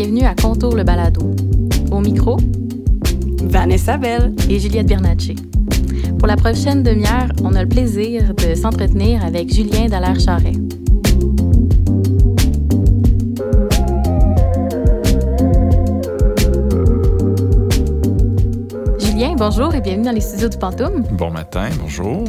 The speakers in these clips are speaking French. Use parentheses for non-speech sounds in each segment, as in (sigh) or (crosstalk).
Bienvenue à Contour le balado. Au micro, Vanessa Bell et Juliette Bernacci. Pour la prochaine demi-heure, on a le plaisir de s'entretenir avec Julien Dallaire-Charret. Julien, bonjour et bienvenue dans les studios du Pantoum. Bon matin, bonjour.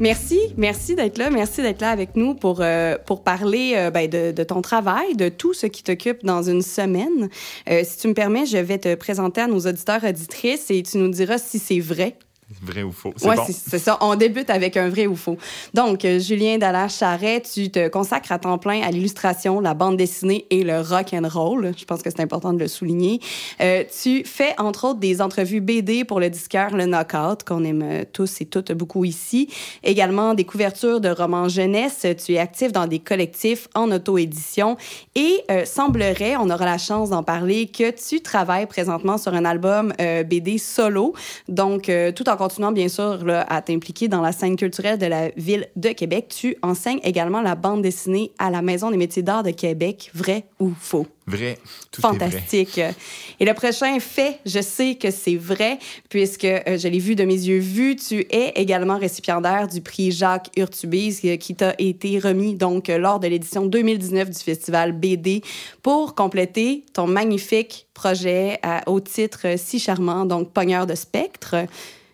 Merci, merci d'être là. Merci d'être là avec nous pour, euh, pour parler euh, ben, de, ton travail, de tout ce qui t'occupe dans une semaine. Euh, si tu me permets, je vais te présenter à nos auditeurs auditrices et tu nous diras si c'est vrai Vrai ou faux? C'est bon. c'est ça. On débute avec un vrai ou faux. Donc, euh, Julien Dallaire-Charret, tu te consacres à temps plein à l'illustration, la bande dessinée et le rock and roll. Je pense que c'est important de le souligner. Euh, tu fais, entre autres, des entrevues BD pour le disqueur Le Knockout, qu'on aime tous et toutes beaucoup ici. Également, des couvertures de romans jeunesse. Tu es actif dans des collectifs en auto-édition. Et euh, semblerait, on aura la chance d'en parler, que tu travailles présentement sur un album euh, BD solo. Donc, euh, tout en continuant bien sûr là, à t'impliquer dans la scène culturelle de la ville de Québec, tu enseignes également la bande dessinée à la Maison des métiers d'art de Québec. Vrai ou faux? Vrai. Tout Fantastique. Est vrai. Et le prochain fait, je sais que c'est vrai, puisque euh, je l'ai vu de mes yeux vus, tu es également récipiendaire du prix Jacques Urtubise euh, qui t'a été remis donc euh, lors de l'édition 2019 du festival BD pour compléter ton magnifique projet au titre si charmant, donc Pogneur de spectre.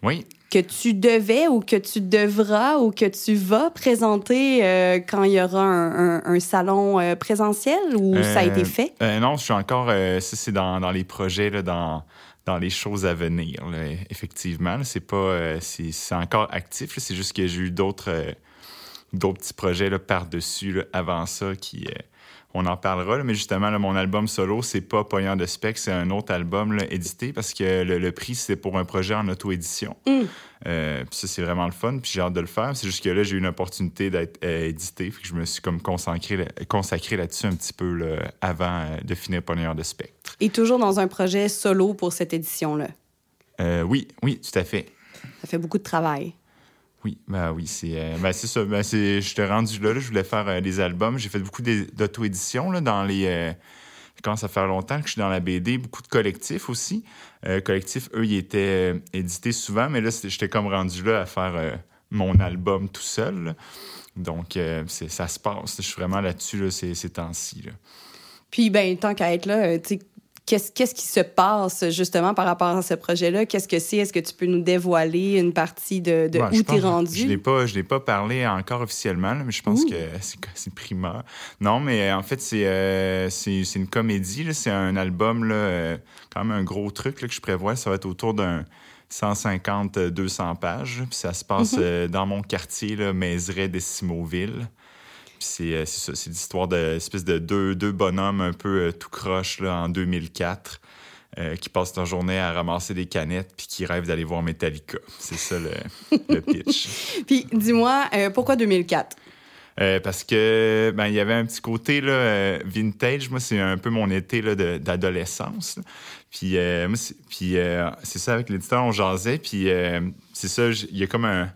Oui. Que tu devais ou que tu devras ou que tu vas présenter euh, quand il y aura un, un, un salon euh, présentiel ou Euh, ça a été fait? euh, non, je suis encore. ça, c'est dans, dans les projets, là, dans, dans les choses à venir, là, effectivement. C'est pas. c'est encore actif. C'est juste que j'ai eu d'autres d'autres petits projets par-dessus avant ça qui. euh, on en parlera, là, mais justement, là, mon album solo, c'est pas Poignant de spec, c'est un autre album là, édité parce que le, le prix, c'est pour un projet en auto-édition. Mm. Euh, puis ça, c'est vraiment le fun, puis j'ai hâte de le faire. C'est juste que là, j'ai eu une opportunité d'être euh, édité, fait que je me suis comme consacré, consacré là-dessus un petit peu là, avant euh, de finir Poignard de spectre. Et toujours dans un projet solo pour cette édition-là? Oui, oui, tout à fait. Ça fait beaucoup de travail. Oui, ben oui, c'est euh, ben c'est ça. Ben c'est, j'étais rendu là, je voulais faire euh, des albums. J'ai fait beaucoup d'é- d'auto-édition là, dans les. Euh, ça commence à faire longtemps que je suis dans la BD, beaucoup de collectifs aussi. Euh, collectifs, eux, ils étaient édités souvent, mais là, j'étais comme rendu là à faire mon album tout seul. Donc, ça se passe. Je suis vraiment là-dessus là, ces, temps-ci. Puis, ben, tant qu'à être là, tu qu'est-ce qui se passe justement par rapport à ce projet-là? Qu'est-ce que c'est? Est-ce que tu peux nous dévoiler une partie de, où je t'es pense- Je rendu? l'ai pas, je l'ai pas parlé encore officiellement, là, mais je pense Ouh. que c'est, primaire. Non, mais euh, en fait, c'est, euh, c'est, une comédie. C'est un album, là, euh, quand même un gros truc là, que je prévois. Ça va être autour d'un 150-200 pages. Puis ça se passe Mhm. euh, dans mon quartier, là. Puis c'est, euh, c'est ça, c'est l'histoire de espèce de deux, deux bonhommes un peu euh, tout croche là, en 2004 euh, qui passent leur journée à ramasser des canettes puis qui rêvent d'aller voir Metallica. C'est ça le, le (laughs) pitch. Puis, dis-moi, euh, pourquoi 2004? Euh, parce que ben il y avait un petit côté là, vintage. Moi, c'est un peu mon été d'adolescence. Puis, moi, puis c'est ça, avec l'éditeur, on jasait. Puis c'est ça, il y a comme un,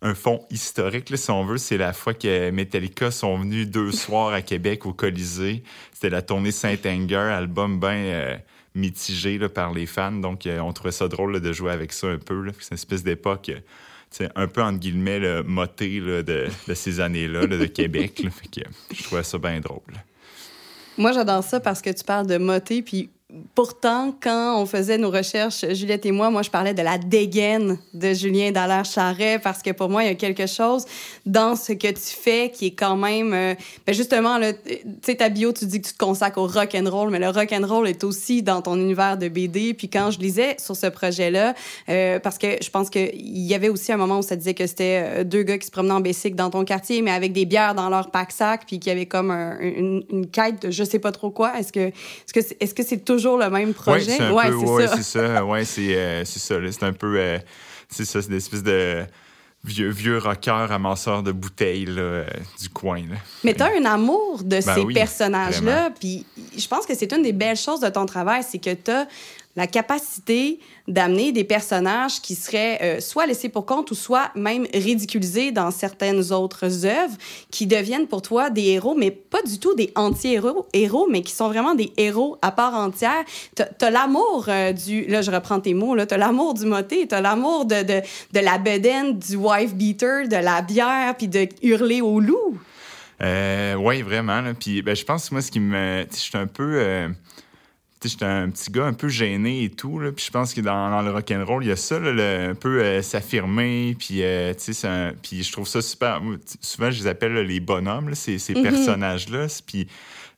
un fond historique, là, si on veut. C'est la fois que Metallica sont venus deux (laughs) soirs à Québec au Colisée. C'était la tournée Saint-Anger, album bien mitigé là, par les fans. Donc, euh, on trouvait ça drôle là, de jouer avec ça un peu. C'est une espèce d'époque... euh, un peu entre guillemets le de, de ces années-là là, de (laughs) Québec. Fait que je trouvais ça bien drôle. Moi, j'adore ça parce que tu parles de moté, puis pourtant, quand on faisait nos recherches, Juliette et moi, moi, je parlais de la dégaine de Julien Dallaire-Charret parce que pour moi, il y a quelque chose dans ce que tu fais qui est quand même... euh, ben justement, tu sais, ta bio, tu dis que tu te consacres au rock and roll, mais le rock and roll est aussi dans ton univers de BD. Puis quand je lisais sur ce projet-là, euh, parce que je pense qu'il y avait aussi un moment où ça disait que c'était euh, deux gars qui se promenaient en bicycle dans ton quartier, mais avec des bières dans leur pack-sac, puis qu'il y avait comme un- une, une quête de je sais pas trop quoi. Est-ce que c'est est-ce que c'est toujours le même projet? c'est un ouais, peu, c'est ouais, ça. c'est ça. (laughs) Ouais, c'est euh, ça. un peu, euh, c'est ça, c'est une espèce de vieux vieux rocker amasseur de bouteilles là, euh, du coin. Là. Mais tu as un amour de Ben ces oui, personnages-là. Puis je pense que c'est une des belles choses de ton travail, c'est que tu as la capacité d'amener des personnages qui seraient euh, soit laissés pour compte ou soit même ridiculisés dans certaines autres œuvres, qui deviennent pour toi des héros, mais pas du tout des anti-héros, héros, mais qui sont vraiment des héros à part entière. Tu as, l'amour euh, du... Là, je reprends tes mots, tu as l'amour du moté, tu as l'amour de, de, de, la bedaine, du wife beater, de la bière, puis de hurler au loup. Euh, oui, vraiment. Puis ben, je pense, moi, ce qui me... Je suis un peu j'étais un petit gars un peu gêné et tout. Là, puis je pense que dans, dans le rock'n'roll, il y a ça, là, un peu euh, s'affirmer. Puis, euh, puis je trouve ça super. Souvent, je les appelle les bonhommes, ces, ces mm-hmm. personnages-là. Puis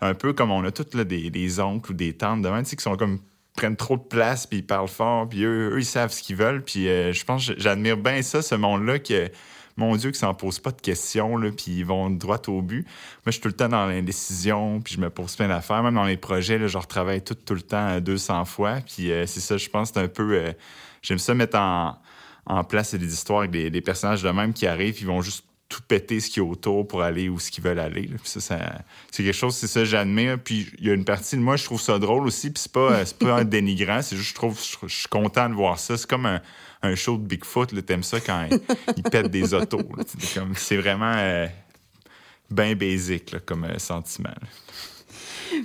un peu comme on a tous des, des, oncles ou des tantes devant, qui sont comme prennent trop de place, puis ils parlent fort, puis eux, eux ils savent ce qu'ils veulent. Puis euh, je pense j'admire bien ça, ce monde-là, que mon Dieu, qu'ils s'en posent pas de questions, là, puis ils vont droit au but. Moi, je suis tout le temps dans l'indécision, puis je me pose plein d'affaires. Même dans les projets, là, je retravaille tout, tout le temps 200 fois. Puis euh, c'est ça, je pense, c'est un peu... Euh, j'aime ça mettre en, en place des histoires avec des, personnages de même qui arrivent, ils vont juste tout péter ce qui est autour pour aller où ce qu'ils veulent aller. Puis ça, c'est quelque chose, c'est ça, j'admire. Puis il y a une partie de moi, je trouve ça drôle aussi. Puis c'est pas, pas (laughs) un dénigrant, c'est juste, je trouve, je, suis content de voir ça. C'est comme un, un show de Bigfoot, t'aimes ça quand il, pète des autos. C'est vraiment euh, bien basique comme euh, sentiment.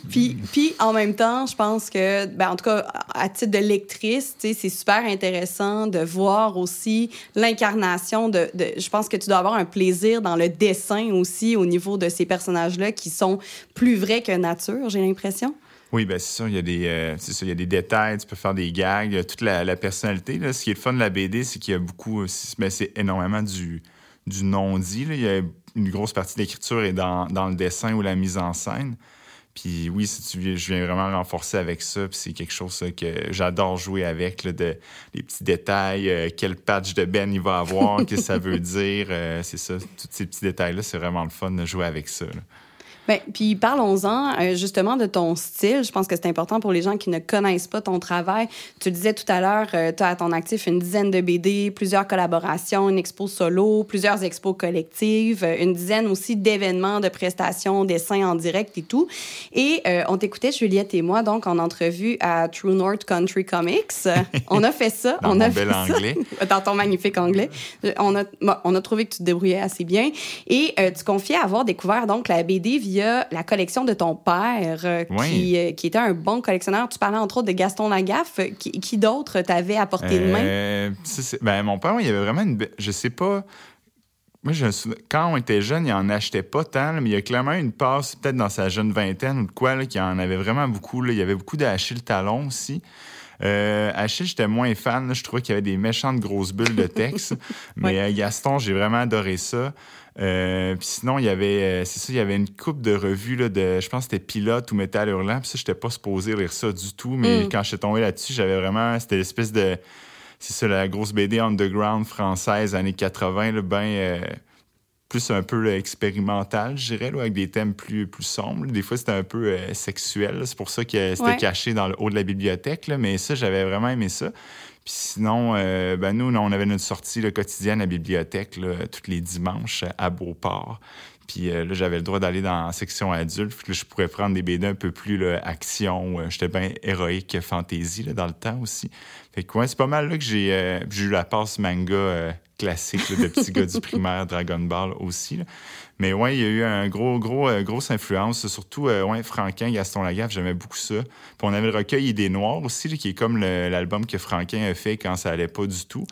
Puis, puis, en même temps, je pense que, ben, en tout cas, à titre de lectrice, c'est super intéressant de voir aussi l'incarnation de, Je pense que tu dois avoir un plaisir dans le dessin aussi au niveau de ces personnages-là qui sont plus vrais que nature, j'ai l'impression. Oui, ben c'est ça. Il y, a des, euh, il y a des détails, tu peux faire des gags, toute la, personnalité. Là. Ce qui est le fun de la BD, c'est qu'il y a beaucoup mais c'est énormément du, du non-dit. Il y a une grosse partie de l'écriture est dans, dans, le dessin ou la mise en scène. Puis oui, si tu, je viens vraiment renforcer avec ça. Puis c'est quelque chose que j'adore jouer avec, là, de, les petits détails, euh, quel patch de Ben il va avoir, qu'est-ce que ça (laughs) veut dire. Euh, c'est ça, tous ces petits détails-là, c'est vraiment le fun de jouer avec ça. Bien, puis parlons-en euh, justement de ton style. Je pense que c'est important pour les gens qui ne connaissent pas ton travail. Tu le disais tout à l'heure, euh, tu as à ton actif une dizaine de BD, plusieurs collaborations, une expo solo, plusieurs expos collectives, euh, une dizaine aussi d'événements, de prestations, dessins en direct et tout. Et on t'écoutait, Juliette et moi, donc en entrevue à True North Country Comics. (laughs) on a fait ça. Dans on a fait anglais. (laughs) Dans ton magnifique anglais. On a, on a trouvé que tu te débrouillais assez bien. Et tu confiais avoir découvert donc la BD via a la collection de ton père, euh, qui, euh, qui, était un bon collectionneur. Tu parlais entre autres de Gaston Lagaffe. Qui, qui d'autre t'avait apporté de main? Euh, ben, mon père, il y avait vraiment une. Je sais pas. Moi, je, quand on était jeune, il en achetait pas tant, mais il y a clairement une passe, peut-être dans sa jeune vingtaine ou de quoi, qui en avait vraiment beaucoup. Il y avait beaucoup d'Achille Talon aussi. Euh, Achille, j'étais moins fan. Je trouvais qu'il y avait des méchantes grosses bulles de texte. (laughs) mais Gaston, j'ai vraiment adoré ça. Euh, puis sinon, il y avait, euh, c'est ça, il y avait une coupe de revues là, de, je pense que c'était Pilote ou Métal Hurlant. Puis ça, j'étais pas supposé lire ça du tout, mais mm. quand je suis tombé là-dessus, j'avais vraiment, c'était l'espèce de, c'est ça, la grosse BD underground française, années 80, là, ben, euh, plus un peu expérimental, je dirais, avec des thèmes plus, plus sombres. Des fois, c'était un peu sexuel. C'est pour ça que c'était caché dans le haut de la bibliothèque. Là, mais ça, j'avais vraiment aimé ça. Puis sinon, euh, ben nous, on avait notre sortie le quotidienne à la bibliothèque là, tous les dimanches à Beauport. Puis euh, là, j'avais le droit d'aller dans la section adulte. Puis là, je pourrais prendre des BD un peu plus là, action. Euh, j'étais bien héroïque, fantaisie là, dans le temps aussi. Fait que ouais, c'est pas mal là que j'ai eu la passe manga classique de petit gars du primaire Dragon Ball aussi. Mais ouais, il y a eu un gros, gros, euh, grosse influence, surtout euh, ouais, Franquin, Gaston Lagaffe, j'aimais beaucoup ça. Puis on avait le recueil Idées Noires aussi, qui est comme l'album que Franquin a fait quand ça allait pas du tout.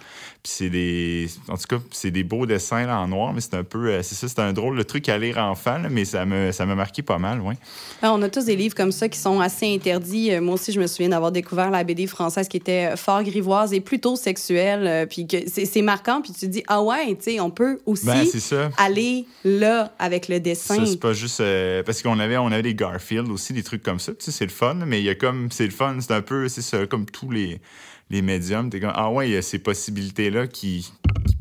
Puis c'est des. En tout cas, c'est des beaux dessins là, en noir, mais c'est un peu. Euh, c'est ça, c'est un drôle de truc à lire enfant, mais ça m'a ça marqué pas mal, ouais. Ah, on a tous des livres comme ça qui sont assez interdits. Moi aussi, je me souviens d'avoir découvert la BD française qui était fort grivoise et plutôt sexuelle. Puis c'est marquant, puis tu te dis, ah ouais, tu sais, on peut aussi ben, aller là avec le dessin. c'est pas juste. Euh, parce qu'on avait, on avait des Garfield aussi, des trucs comme ça. Tu sais, c'est le fun, mais il y a comme. C'est le fun, c'est un peu. C'est ça, comme tous les, les médiums. T'es comme, ah ouais, il y a ces possibilités-là qui,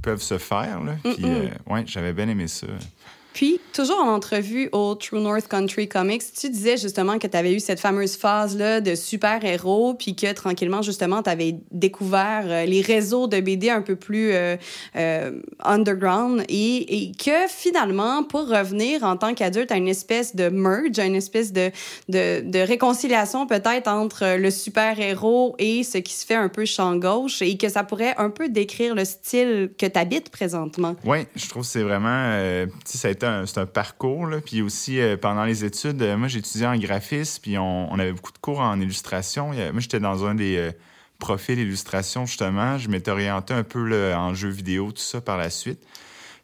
peuvent se faire. Là. Puis, euh, ouais, j'avais bien aimé ça. Puis, toujours en entrevue au True North Country Comics, tu disais justement que tu avais eu cette fameuse phase-là de super-héros, puis que tranquillement, justement, tu avais découvert euh, les réseaux de BD un peu plus euh, euh, underground et, et, que finalement, pour revenir en tant qu'adulte à une espèce de merge, à une espèce de, de, de réconciliation peut-être entre le super-héros et ce qui se fait un peu champ gauche et que ça pourrait un peu décrire le style que tu habites présentement. Oui, je trouve que c'est vraiment, ça a été un parcours. Puis aussi, euh, pendant les études, euh, moi, j'étudiais en graphisme, puis on, avait beaucoup de cours en illustration. moi, j'étais dans un des euh, profils d'illustration, justement. Je m'étais orienté un peu en jeu vidéo, tout ça, par la suite.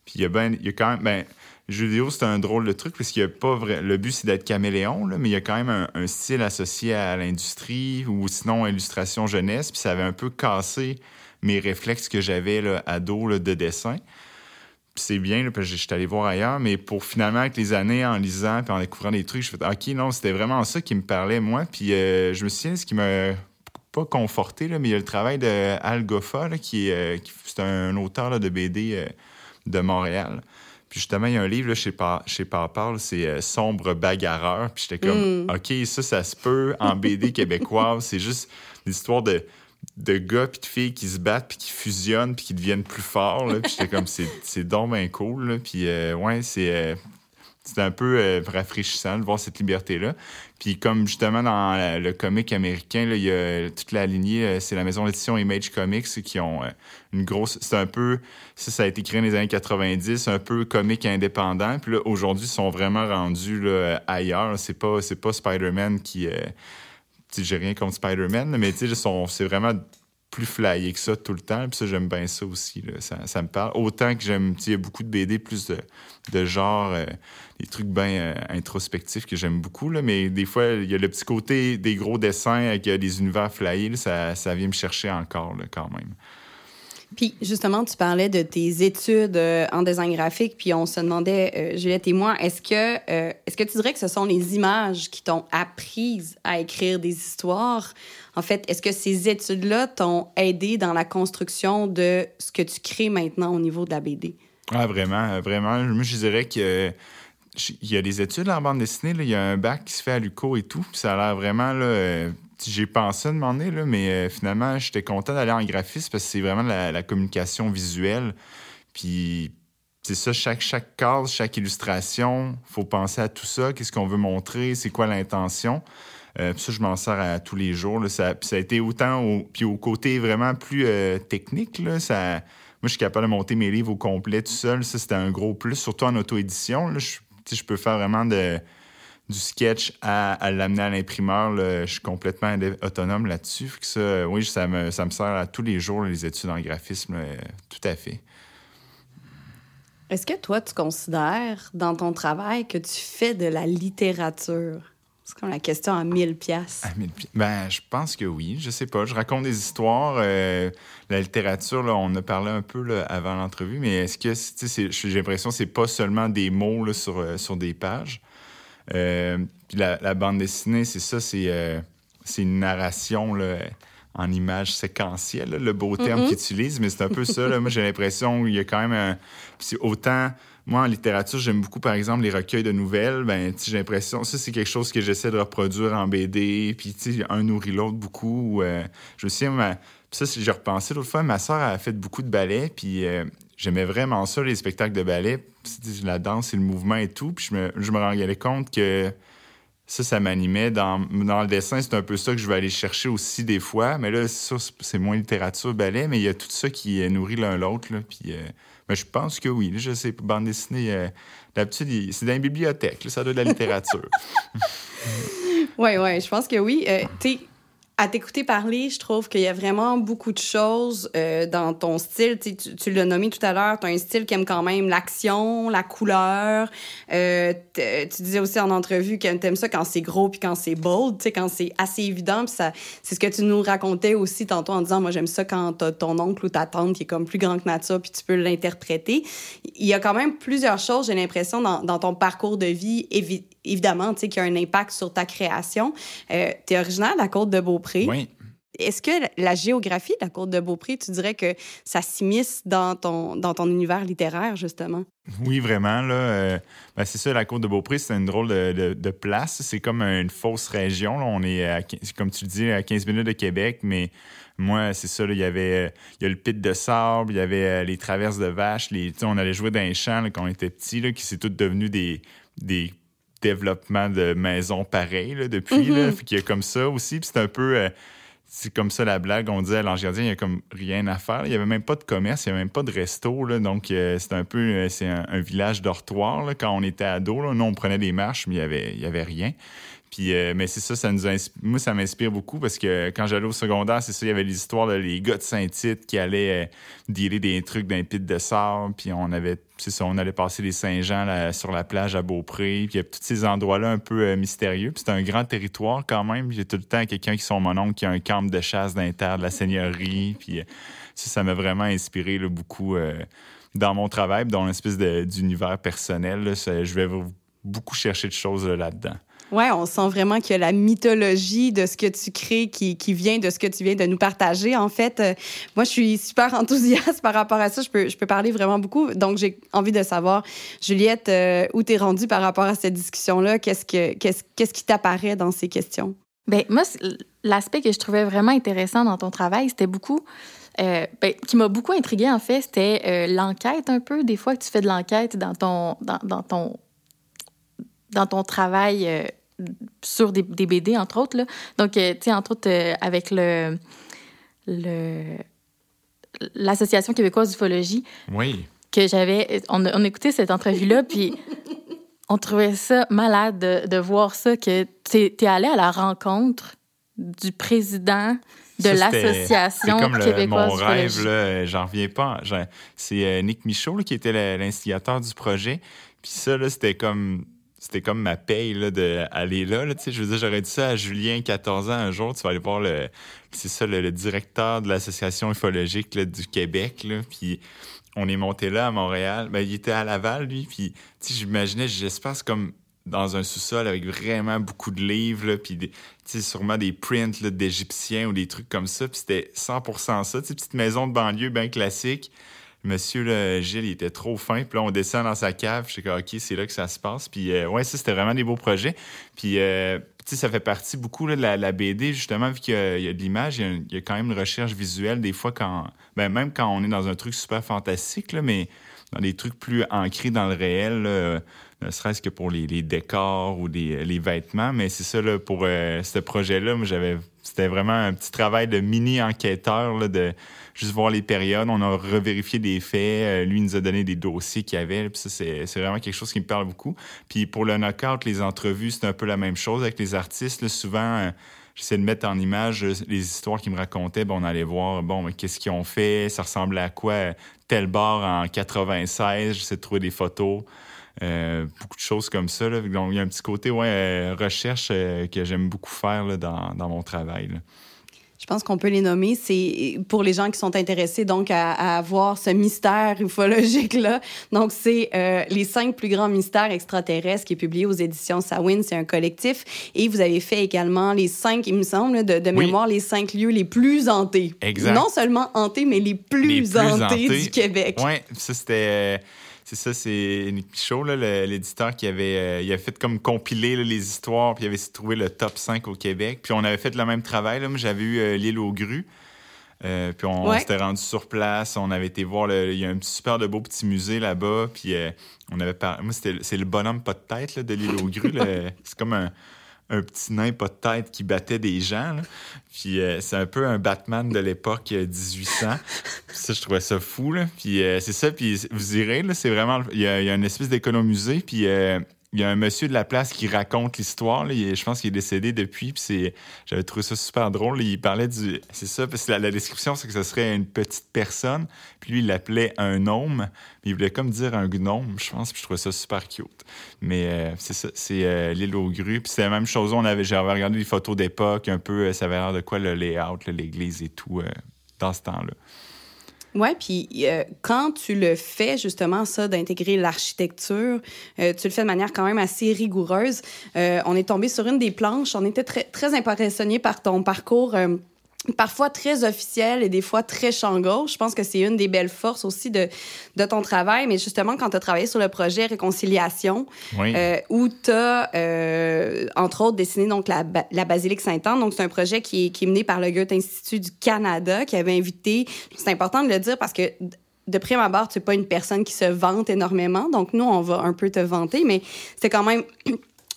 Puis il y a, ben, y a quand même... Ben, jeu vidéo, c'est un drôle de truc, parce qu'il a pas vrai... Le but, c'est d'être caméléon, là, mais il y a quand même un, un style associé à l'industrie, ou sinon illustration jeunesse, puis ça avait un peu cassé mes réflexes que j'avais ado de dessin c'est bien, parce que j'étais allé voir ailleurs, mais pour finalement, avec les années, en lisant puis en découvrant des trucs, je fais OK, non, c'était vraiment ça qui me parlait, moi. Puis euh, je me souviens, ce qui m'a pas conforté, là, mais il y a le travail de Al Goffa, qui, est, euh, c'est un auteur de BD euh, de Montréal. Puis justement, il y a un livre là, chez, pa chez Papa, c'est Sombre bagarreur. Puis j'étais comme, mm. OK, ça, ça se peut en BD québécoise. c'est juste l'histoire de de gars puis de filles qui se battent puis qui fusionnent puis qui deviennent plus forts là. Puis comme c'est c'est donc bien cool là. puis euh, ouais c'est euh, c'est un peu euh, rafraîchissant de voir cette liberté là puis comme justement dans le comic américain là il y a toute la lignée c'est la maison d'édition Image Comics qui ont une grosse c'est un peu ça ça a été créé dans les années 90 un peu comique indépendant. Puis là aujourd'hui ils sont vraiment rendus là, ailleurs. C'est pas c'est pas Spider-Man qui j'ai rien contre Spider-Man, mais c'est vraiment plus flyé que ça tout le temps. Puis ça, j'aime bien ça aussi. Ça, me parle. Autant que j'aime, y a beaucoup de BD plus de, de genre, euh, des trucs bien euh, introspectifs que j'aime beaucoup. Là, mais des fois, il y a le petit côté des gros dessins avec euh, des univers flyés. ça, ça vient me chercher encore quand même. Puis justement, tu parlais de tes études euh, en design graphique, puis on se demandait, euh, Juliette et moi, est-ce que, euh, est-ce que tu dirais que ce sont les images qui t'ont apprise à écrire des histoires? En fait, est-ce que ces études-là t'ont aidé dans la construction de ce que tu crées maintenant au niveau de la BD? Ah, vraiment, vraiment. Moi, je dirais que il y a des études en bande dessinée, là. il y a un bac qui se fait à l'UCO et tout, ça a l'air vraiment là, j'ai pensé à demander, là, mais euh, finalement, j'étais content d'aller en graphisme parce que c'est vraiment la, communication visuelle. Puis, c'est ça, chaque, chaque case, chaque illustration, faut penser à tout ça. Qu'est-ce qu'on veut montrer? C'est quoi l'intention? Euh, puis ça, je m'en sers à tous les jours. Là. Ça, ça, a été autant au, puis au côté vraiment plus euh, technique. Là, ça, moi, je suis capable de monter mes livres au complet tout seul. Ça, c'était un gros plus, surtout en auto-édition. Je, je peux faire vraiment de du sketch à, l'amener à l'imprimeur. Je suis complètement autonome là-dessus. Ça, oui, ça me, ça me sert à tous les jours, les études en graphisme, tout à fait. Est-ce que toi, tu considères dans ton travail que tu fais de la littérature? C'est comme la question à 1000 pièces. À 1000 Ben, je pense que oui. Je sais pas. Je raconte des histoires. Euh, la littérature, là, on a parlé un peu là, avant l'entrevue, mais est-ce que, j'ai l'impression que c'est pas seulement des mots là, sur, euh, sur des pages. Euh, puis la, bande dessinée, c'est ça, c'est euh, une narration là, en images séquentielles, le beau terme qu'ils utilisent, mais c'est un peu ça. Moi, j'ai l'impression qu'il y a quand même un. autant. Moi, en littérature, j'aime beaucoup, par exemple, les recueils de nouvelles. Ben, j'ai l'impression, ça, c'est quelque chose que j'essaie de reproduire en BD. Puis, un nourrit l'autre beaucoup. Euh, je me souviens, ça, j'ai repensé l'autre fois, ma soeur a fait beaucoup de ballet. Puis, j'aimais vraiment ça, les spectacles de ballet, la danse et le mouvement et tout. Puis je me, rendais compte que ça, ça m'animait. Dans, le dessin, c'est un peu ça que je vais aller chercher aussi des fois. Mais là, c'est moins littérature, ballet, mais il y a tout ça qui nourrit l'un l'autre. Puis euh, mais je pense que oui. je sais, bande dessinée, euh, d'habitude, c'est dans une bibliothèque. ça doit de la littérature. (laughs) oui, oui, je pense que oui. Euh, à t'écouter parler, je trouve qu'il y a vraiment beaucoup de choses euh, dans ton style. Tu, tu l'as nommé tout à l'heure, tu as un style qui aime quand même l'action, la couleur. Euh, tu disais aussi en entrevue que tu ça quand c'est gros puis quand c'est bold, quand c'est assez évident. ça, c'est ce que tu nous racontais aussi tantôt en disant, moi j'aime ça quand t'as ton oncle ou ta tante qui est comme plus grand que nature puis tu peux l'interpréter. Il y a quand même plusieurs choses, j'ai l'impression, dans, dans ton parcours de vie évidemment, tu sais, qui a un impact sur ta création. Euh, tu es originaire de la Côte de Beaupré. Oui. est-ce que la géographie de la côte de Beaupré, tu dirais que ça s'immisce dans ton, dans ton univers littéraire, justement? Oui, vraiment. Là, euh, ben, c'est ça, la côte de Beaupré, c'est une drôle de, place. C'est comme une fausse région. On est, comme tu le dis, à 15 minutes de Québec, mais moi, c'est ça, il y avait il y a le pit de sable, il y avait euh, les traverses de vaches, les, on allait jouer dans les champs quand on était petit, là, qui c'est tout devenu des, des développements de maisons pareilles depuis. là, mm-hmm. qu'il y a comme ça aussi. Puis c'est un peu... Euh, c'est comme ça la blague. On disait à l'Ange Gardien, il n'y a comme rien à faire. Il n'y avait même pas de commerce, il n'y avait même pas de resto. Là, donc, euh, c'est un peu c'est un, village dortoir. Là, quand on était ado, là, nous, on prenait des marches, mais il n'y avait, il y avait rien. Puis, euh, mais c'est ça, ça nous moi, ça m'inspire beaucoup parce que quand j'allais au secondaire, c'est ça, il y avait les histoires de les gars de Saint-Tite qui allaient euh, dealer des trucs d'un pit de sable. Puis on avait, c'est ça, on allait passer les Saint-Jean sur la plage à Beaupré. Puis il y a tous ces endroits-là un peu euh, mystérieux. Puis c'est un grand territoire quand même. J'ai tout le temps quelqu'un qui sont mon oncle qui a un camp de chasse d'inter de la seigneurie. Puis ça, ça m'a vraiment inspiré beaucoup dans mon travail, dans une espèce d'univers personnel. je vais beaucoup chercher de choses là-dedans. Oui, on sent vraiment qu'il y a la mythologie de ce que tu crées qui, vient de ce que tu viens de nous partager. En fait, euh, moi, je suis super (laughs) enthousiaste par rapport à ça. Je peux, parler vraiment beaucoup. Donc, j'ai envie de savoir, Juliette, euh, où tu es rendue par rapport à cette discussion-là? Qu'est-ce, que, qui t'apparaît dans ces questions? Bien, moi, l'aspect que je trouvais vraiment intéressant dans ton travail, c'était beaucoup. Euh, ben, qui m'a beaucoup intriguée, en fait, c'était l'enquête un peu. Des fois que tu fais de l'enquête dans ton, dans ton dans ton travail sur des, BD, entre autres. Là. Donc, euh, tu sais, entre autres, euh, avec le, le l'Association québécoise d'ufologie. Oui. Que j'avais. On, on écoutait cette entrevue-là, (laughs) puis on trouvait ça malade de, voir ça, que tu es, allé à la rencontre du président de l'association québécoise mon rêve là j'en reviens pas c'est euh, Nick Michaud qui était l'instigateur du projet puis ça là c'était comme c'était comme ma paye là, d'aller là. je veux dire, j'aurais dit ça à Julien, 14 ans, un jour, tu vas aller voir le. C'est ça, le, directeur de l'Association ufologique du Québec. Là, puis on est monté là à Montréal. Ben, il était à Laval, lui. Puis j'imaginais, j'espère, comme dans un sous-sol avec vraiment beaucoup de livres, là, puis sûrement des prints d'Égyptiens ou des trucs comme ça. Puis c'était 100% ça, petite maison de banlieue bien classique. Monsieur le Gilles, il était trop fin. Puis là, on descend dans sa cave. Je suis comme, OK, c'est là que ça se passe. Puis, euh, ouais, ça, c'était vraiment des beaux projets. Puis, euh, tu sais, ça fait partie beaucoup de la, BD, justement, vu qu'il y, a de l'image, il, y a quand même une recherche visuelle, des fois, quand, ben, même quand on est dans un truc super fantastique, là, mais dans des trucs plus ancrés dans le réel, ne serait-ce que pour les, décors ou les vêtements. Mais c'est ça, là, pour euh, ce projet-là, j'avais. C'était vraiment un petit travail de mini-enquêteur, de juste voir les périodes. On a revérifié des faits. Euh, lui, nous a donné des dossiers qu'il y avait. Puis ça, c'est, vraiment quelque chose qui me parle beaucoup. Puis pour le knockout, les entrevues, c'est un peu la même chose avec les artistes. souvent, euh, j'essaie de mettre en image euh, les histoires qu'ils me racontaient. Bon, on allait voir, bon, qu'est-ce qu'ils ont fait, ça ressemblait à quoi, tel bar en 96. J'essaie de trouver des photos. Beaucoup de choses comme ça. Donc, il y a un petit côté ouais, recherche que j'aime beaucoup faire dans, dans, mon travail. Je pense qu'on peut les nommer. C'est pour les gens qui sont intéressés donc à, à voir ce mystère ufologique là. Donc c'est euh, les cinq plus grands mystères extraterrestres qui est publié aux éditions Sawin. C'est un collectif et vous avez fait également les cinq, il me semble, de, de mémoire, les cinq lieux les plus hantés. Exact. Non seulement hantés, mais les plus, hantés, du Québec. Oui, ça c'était. C'est ça, c'est Nick Pichot, l'éditeur, qui avait, euh, il avait fait comme compiler les histoires, puis il avait trouvé le top 5 au Québec. Puis on avait fait le même travail. Là. J'avais eu euh, l'île aux grues. Euh, puis on, s'était rendu sur place. On avait été voir, il y a un super de beau petit musée là-bas. Puis on avait Moi, c'est le bonhomme pas de tête de l'île aux grues. (laughs) c'est comme un un petit nain pas de tête qui battait des gens. Puis euh, c'est un peu un Batman de l'époque 1800. Euh, ça, je trouvais ça fou. Là. Puis euh, c'est ça. Puis vous irez, là, c'est vraiment... Il y, a, une espèce d'économusée. Puis il y a un monsieur de la place qui raconte l'histoire. Je pense qu'il est décédé depuis. Puis j'avais trouvé ça super drôle. Il parlait du. C'est ça, parce que la, description, c'est que ce serait une petite personne. Puis lui, il l'appelait un gnome. il voulait comme dire un gnome, je pense. Puis je trouvais ça super cute. Mais euh, c'est ça, c'est euh, l'île aux grues. Puis c'est la même chose. On avait, j'avais regardé des photos d'époque, un peu, euh, ça avait l'air de quoi le layout, l'église et tout, dans ce temps-là. Oui, puis euh, quand tu le fais, justement, ça, d'intégrer l'architecture, euh, tu le fais de manière quand même assez rigoureuse. Euh, on est tombé sur une des planches. On était très, très impressionnés par ton parcours parfois très officiel et des fois très champ gauche. Je pense que c'est une des belles forces aussi de, de ton travail. Mais justement, quand tu as travaillé sur le projet Réconciliation, euh, où tu as, euh, entre autres, dessiné donc, la, la Basilique Sainte-Anne. Donc, c'est un projet qui, qui est mené par le Goethe Institut du Canada, qui avait invité... C'est important de le dire parce que de prime abord, tu n'es pas une personne qui se vante énormément. Donc, nous, on va un peu te vanter, mais c'est quand même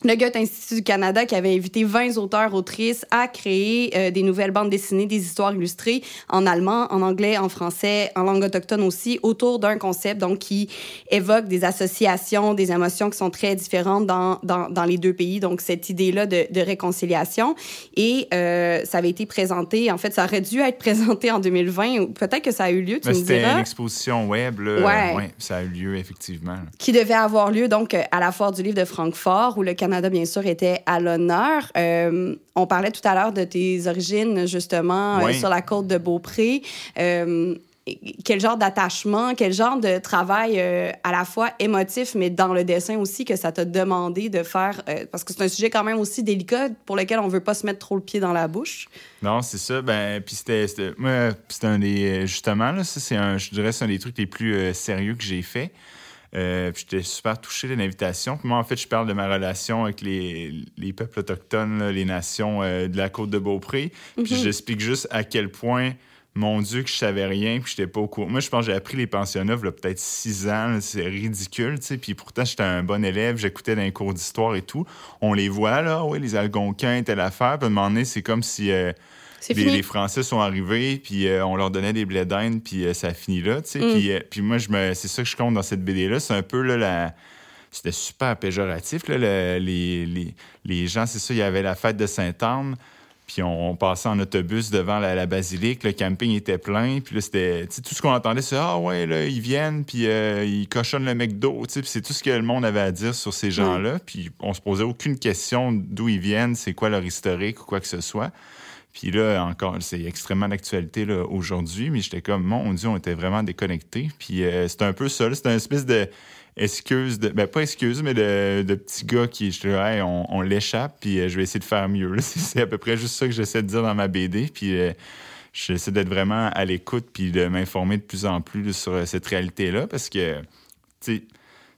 le Goethe Institut du Canada qui avait invité 20 auteurs autrices à créer euh, des nouvelles bandes dessinées, des histoires illustrées en allemand, en anglais, en français, en langue autochtone aussi, autour d'un concept donc qui évoque des associations, des émotions qui sont très différentes dans, dans, dans les deux pays. Donc cette idée-là de, de, réconciliation et euh, ça avait été présenté. En fait, ça aurait dû être (laughs) présenté en 2020. Peut-être que ça a eu lieu. Tu C'était une exposition web. Là. Ouais. ouais. ça a eu lieu effectivement. Qui devait avoir lieu donc à la foire du livre de Francfort où le Canada Canada, bien sûr, était à l'honneur. Euh, on parlait tout à l'heure de tes origines, justement, euh, sur la côte de Beaupré. Euh, quel genre d'attachement, quel genre de travail à la fois émotif, mais dans le dessin aussi, que ça t'a demandé de faire, parce que c'est un sujet quand même aussi délicat pour lequel on veut pas se mettre trop le pied dans la bouche? Non, c'est ça. Ben, puis c'était, c'était un des, justement, là, ça, c'est un, je dirais, c'est un des trucs les plus sérieux que j'ai fait. Euh, j'étais super touché de l'invitation. moi, en fait, je parle de ma relation avec les, les peuples autochtones, les nations euh, de la côte de Beaupré. Puis mhm. j'explique juste à quel point, mon Dieu, que je savais rien, puis j'étais pas au courant. Moi, je pense que j'ai appris les pensionnats il peut-être six ans. C'est ridicule, tu sais. Puis pourtant, j'étais un bon élève, j'écoutais dans les cours d'histoire et tout. On les voit, là, oui, les Algonquins, telle affaire. Puis à un moment donné, c'est comme si... Euh, les, Français sont arrivés, puis euh, on leur donnait des blés d'Inde, puis euh, ça a fini là, tu sais. Mm. Puis, euh, puis moi, je me, c'est ça que je compte dans cette BD-là. C'est un peu là, la. C'était super péjoratif, là, les, les, les, gens, c'est ça, il y avait la fête de Sainte-Anne, puis on, passait en autobus devant la, basilique, le camping était plein, puis là, c'était, tout ce qu'on entendait, c'est « Ah ouais, là, ils viennent, puis ils cochonnent le McDo », tu sais, c'est tout ce que le monde avait à dire sur ces gens-là, puis on se posait aucune question d'où ils viennent, c'est quoi leur historique ou quoi que ce soit. Puis là, encore, c'est extrêmement d'actualité aujourd'hui, mais j'étais comme, mon Dieu, on était vraiment déconnectés. Puis euh, c'était un peu ça, c'était une espèce de excuse, de, ben pas excuse, mais de, de petit gars qui, je hey, on, l'échappe, puis euh, je vais essayer de faire mieux. (laughs) C'est à peu près juste ça que j'essaie de dire dans ma BD. Puis euh, j'essaie d'être vraiment à l'écoute, puis de m'informer de plus en plus sur cette réalité-là, parce que, tu sais,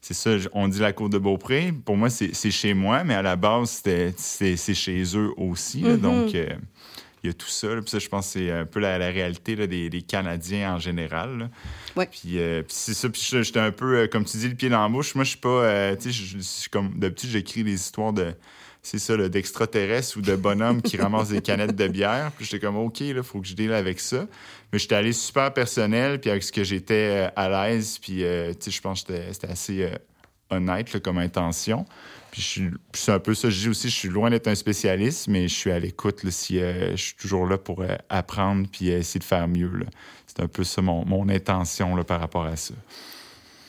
c'est ça, on dit la Côte de Beaupré. Pour moi, c'est chez moi, mais à la base, c'est chez eux aussi. Mm-hmm. Donc, il y a tout ça. Puis ça, je pense que c'est un peu la, réalité des, Canadiens en général. Ouais. Puis, euh, puis c'est ça. Puis j'étais un peu, euh, comme tu dis, le pied dans la bouche. Moi, je suis pas. Euh, tu sais, comme d'habitude, j'écris des histoires de. C'est ça, d'extraterrestres ou de bonhommes qui ramassent des canettes de bière. Puis j'étais comme, OK, il faut que je deal avec ça. Mais j'étais allé super personnel, puis avec ce que j'étais à l'aise. Puis, tu sais, je pense que c'était assez honnête comme intention. Puis c'est un peu ça, je dis aussi, je suis loin d'être un spécialiste, mais je suis à l'écoute si euh, je suis toujours là pour euh, apprendre puis essayer de faire mieux. C'est un peu ça mon, mon intention là, par rapport à ça.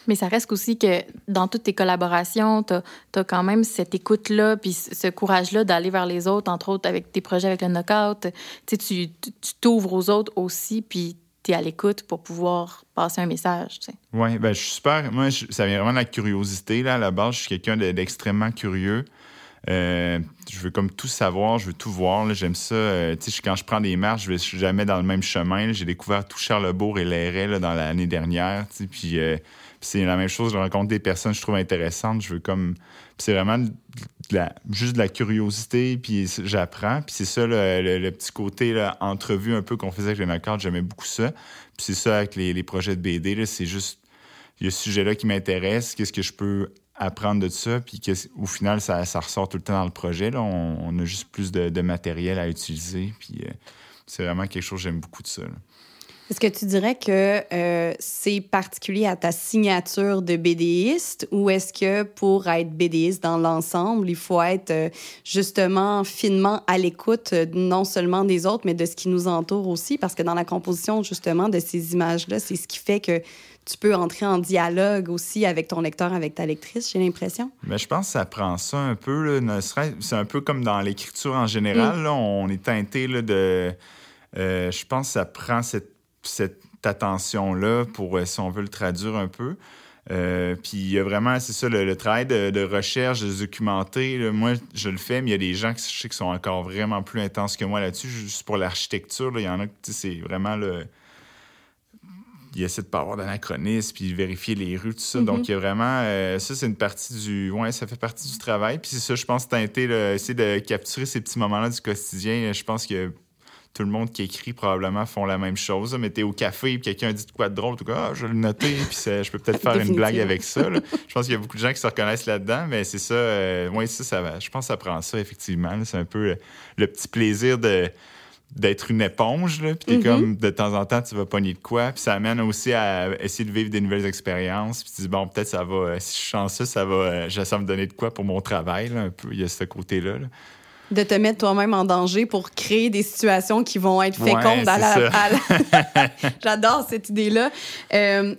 Mais ça reste aussi que dans toutes tes collaborations, tu as, quand même cette écoute-là, puis ce courage-là d'aller vers les autres, entre autres avec tes projets avec le Knockout. Tu tu t'ouvres aux autres aussi, puis tu à l'écoute pour pouvoir passer un message. Oui, ben, je suis super. Moi, ça vient vraiment de la curiosité. Là, à la base, je suis quelqu'un d'extrêmement curieux. Euh, je veux comme tout savoir, je veux tout voir. J'aime ça. Euh, tu sais, quand je prends des marches, je vais jamais dans le même chemin. J'ai découvert tout Charlebourg et Lairet dans l'année dernière. Puis euh, c'est la même chose. Je rencontre des personnes que je trouve intéressantes. Je veux comme. C'est vraiment juste de la curiosité, puis j'apprends. Puis c'est ça, le, petit côté entrevue un peu qu'on faisait avec les knockouts, j'aimais beaucoup ça. Puis c'est ça avec les, projets de BD, c'est juste, il y a ce sujet-là qui m'intéresse, qu'est-ce que je peux apprendre de ça, puis au final, ça, ressort tout le temps dans le projet. Là. On, a juste plus de, matériel à utiliser, puis euh, c'est vraiment quelque chose que j'aime beaucoup de ça. Est-ce que tu dirais que euh, c'est particulier à ta signature de BDiste ou est-ce que pour être BDiste dans l'ensemble, il faut être euh, justement finement à l'écoute euh, non seulement des autres, mais de ce qui nous entoure aussi? Parce que dans la composition justement de ces images-là, c'est ce qui fait que tu peux entrer en dialogue aussi avec ton lecteur, avec ta lectrice, j'ai l'impression. Mais je pense que ça prend ça un peu. C'est un peu comme dans l'écriture en général. Mm. on est teinté de... je pense que ça prend cette cette attention-là pour, euh, si on veut le traduire un peu. Euh, puis il y a vraiment, c'est ça, le, travail de, recherche, de documenter. moi, je le fais, mais il y a des gens qui, je sais, qui sont encore vraiment plus intenses que moi là-dessus. Juste pour l'architecture, il y en a qui, c'est vraiment le. Il essaie de pas avoir d'anachronisme, puis vérifier les rues, tout ça. Mm-hmm. Donc, il y a vraiment. Euh, ça, c'est une partie du. Ouais, ça fait partie du travail. Puis c'est ça, je pense, teinter, essayer de capturer ces petits moments-là du quotidien. Je pense que tout le monde qui écrit probablement font la même chose. Mais t'es au café et quelqu'un dit de quoi de drôle, tout cas, ah, je vais le noter, (laughs) puis je peux peut-être faire une blague avec ça. Je pense qu'il y a beaucoup de gens qui se reconnaissent là-dedans, mais c'est ça, euh, ça, ça va. Je pense que ça prend ça, effectivement. C'est un peu le petit plaisir de d'être une éponge, là, puis t'es Mm-hmm. comme, de temps en temps, tu vas pogner de quoi, puis ça amène aussi à essayer de vivre des nouvelles expériences, puis tu dis, bon, peut-être ça va, euh, si je suis chanceux, ça va, euh, ça me donner de quoi pour mon travail, là, un peu, il y a ce côté-là. là. De te mettre toi-même en danger pour créer des situations qui vont être Ouais, fécondes à c'est la. à la- (laughs) J'adore cette idée-là. Euh,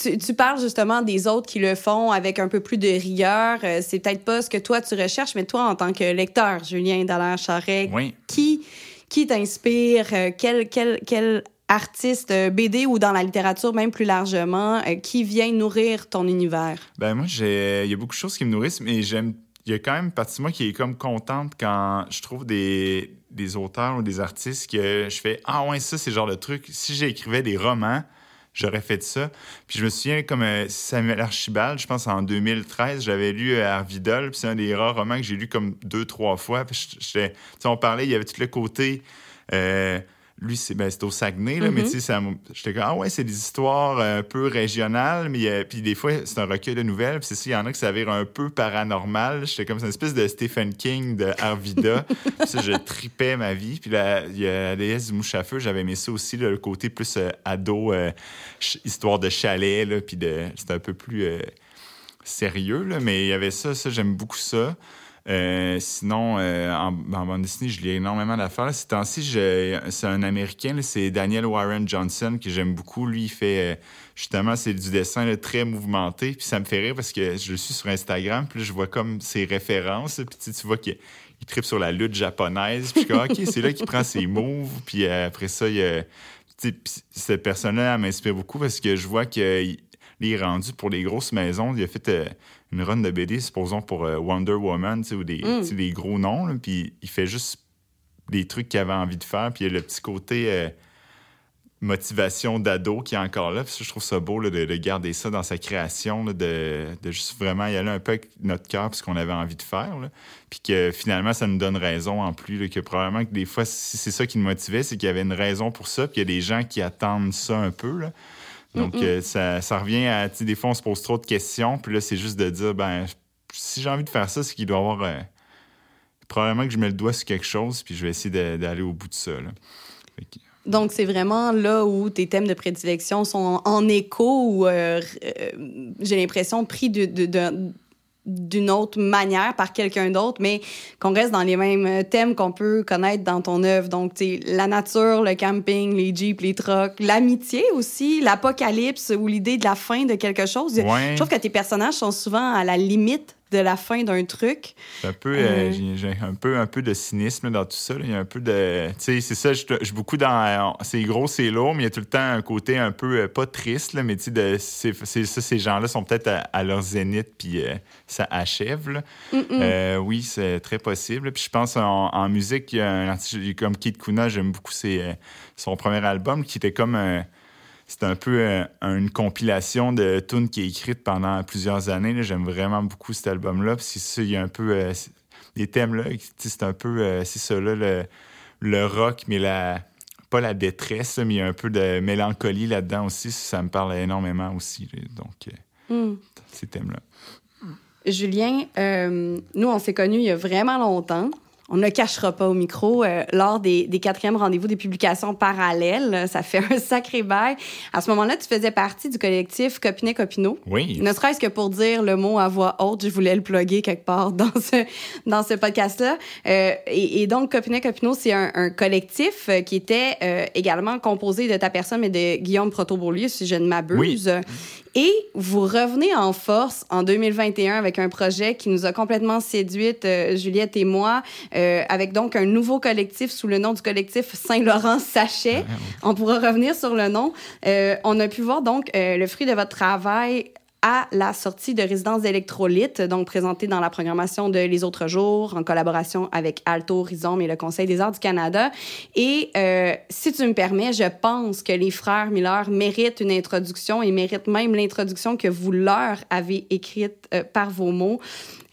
tu, tu parles justement des autres qui le font avec un peu plus de rigueur. Euh, C'est peut-être pas ce que toi tu recherches, mais toi, en tant que lecteur, Julien Dallaire Charret, Oui. qui, qui t'inspire? Euh, Quel, quel, quel artiste BD ou dans la littérature même plus largement qui vient nourrir ton univers? Ben moi, il y a beaucoup de choses qui me nourrissent, mais j'aime. Il y a quand même une partie de moi qui est comme contente quand je trouve des, des auteurs ou des artistes que je fais Ah ouais, ça, c'est le genre de truc. Si j'écrivais des romans, j'aurais fait ça. Puis je me souviens, comme euh, Samuel Archibald, je pense en 2013, j'avais lu euh, Arvidol, puis c'est un des rares romans que j'ai lu comme deux, trois fois. Puis on parlait, il y avait tout le côté. euh, lui, c'est ben, c'est au Saguenay, là, mais Mhm. tu sais, j'étais comme, ah ouais, c'est des histoires euh, un peu régionales, mais euh, puis des fois, c'est un recueil de nouvelles, puis c'est ça, il y en a qui s'avèrent un peu paranormal. J'étais comme, c'est une espèce de Stephen King de Arvida. (laughs) puis ça, je tripais ma vie. Puis là, il y a la déesse du mouche à feu, j'avais aimé ça aussi, là, le côté plus euh, ado, euh, histoire de chalet, là, puis de, c'était un peu plus euh, sérieux, là, mais il y avait ça, ça, j'aime beaucoup ça. Euh, sinon, euh, en, bande dessinée, je lis énormément d'affaires. Ces temps-ci, c'est un Américain, c'est Daniel Warren Johnson, que j'aime beaucoup. Lui, il fait, euh, justement, c'est du dessin très mouvementé. Puis ça me fait rire parce que je le suis sur Instagram, puis je vois comme ses références. Puis tu, vois qu'il il tripe sur la lutte japonaise. Puis je OK, c'est là qu'il prend ses moves. Puis après ça, il cette personne-là, m'inspire beaucoup parce que je vois qu'il il est rendu pour les grosses maisons. Il a fait une run de BD, supposons, pour euh, Wonder Woman, ou des, Mm. des gros noms. puis il fait juste des trucs qu'il avait envie de faire. Puis il y a le petit côté euh, motivation d'ado qui est encore là. Puis ça, je trouve ça beau là, de, de garder ça dans sa création, là, de, de juste vraiment y aller un peu avec notre cœur, puis ce qu'on avait envie de faire. là. Puis que finalement, ça nous donne raison en plus. que probablement que des fois, si c'est ça qui nous motivait, c'est qu'il y avait une raison pour ça. Puis il y a des gens qui attendent ça un peu. là. Donc, euh, ça, ça revient à, tu sais, des fois, on se pose trop de questions, puis là, c'est juste de dire, ben, si j'ai envie de faire ça, c'est qu'il doit y avoir, euh, probablement que je mets le doigt sur quelque chose, puis je vais essayer d'aller au bout de ça, là. Que- Donc, c'est vraiment là où tes thèmes de prédilection sont en écho ou, euh, j'ai l'impression, pris de- de- de- d'une autre manière par quelqu'un d'autre, mais qu'on reste dans les mêmes thèmes qu'on peut connaître dans ton œuvre. Donc, tu la nature, le camping, les jeeps, les trucks, l'amitié aussi, l'apocalypse ou l'idée de la fin de quelque chose. Ouais. Je trouve que tes personnages sont souvent à la limite de la fin d'un truc. Un peu, Euh. euh, j'ai- un peu, un peu de cynisme dans tout ça. là. Il y a un peu de, tu sais, c'est ça. Je suis beaucoup dans, c'est gros, c'est lourd, mais il y a tout le temps un côté un peu euh, pas triste, là, mais tu sais, c'est- ça, ces gens-là sont peut-être à, à leur zénith, puis euh, ça achève. là. Euh, oui, c'est très possible. Puis je pense en, en musique, il y a un artiste comme Kid Kuna, j'aime beaucoup ses, son premier album qui était comme un. C'était un peu euh, une compilation de tunes qui est écrite pendant plusieurs années. J'aime vraiment beaucoup cet album-là. Puis c'est ça, il y a un peu euh, c'est- des thèmes là. C'est un peu, euh, c'est ça là, le, le rock, mais la pas la détresse, là, mais il y a un peu de mélancolie là-dedans aussi. Ça me parle énormément aussi. Donc, Hmm. ces thèmes-là. Julien, nous, on s'est connus il y a vraiment longtemps. On ne le cachera pas au micro. euh, lors des, des quatrièmes rendez-vous des publications parallèles, ça fait (laughs) un sacré bail. À ce moment-là, tu faisais partie du collectif Copinet Copineau. Oui. Ne serait-ce que pour dire le mot à voix haute, je voulais le plugger quelque part (laughs) dans ce, dans ce podcast-là. Euh, et, et donc, Copinet Copineau, c'est un, un collectif euh, qui était euh, également composé de ta personne, mais de Guillaume Proto-Beaulieu, si je ne m'abuse. Et vous revenez en force en 2021 avec un projet qui nous a complètement séduite, euh, Juliette et moi, euh, avec donc un nouveau collectif sous le nom du collectif Saint-Laurent Sachet. On pourra revenir sur le nom. Euh, on a pu voir donc euh, le fruit de votre travail à la sortie de Résidence d'électrolyte, donc présentée dans la programmation de Les Autres Jours, en collaboration avec Alto, Rhizome et le Conseil des arts du Canada. Et euh, si tu me permets, je pense que les frères Miller méritent une introduction et méritent même l'introduction que vous leur avez écrite euh, par vos mots.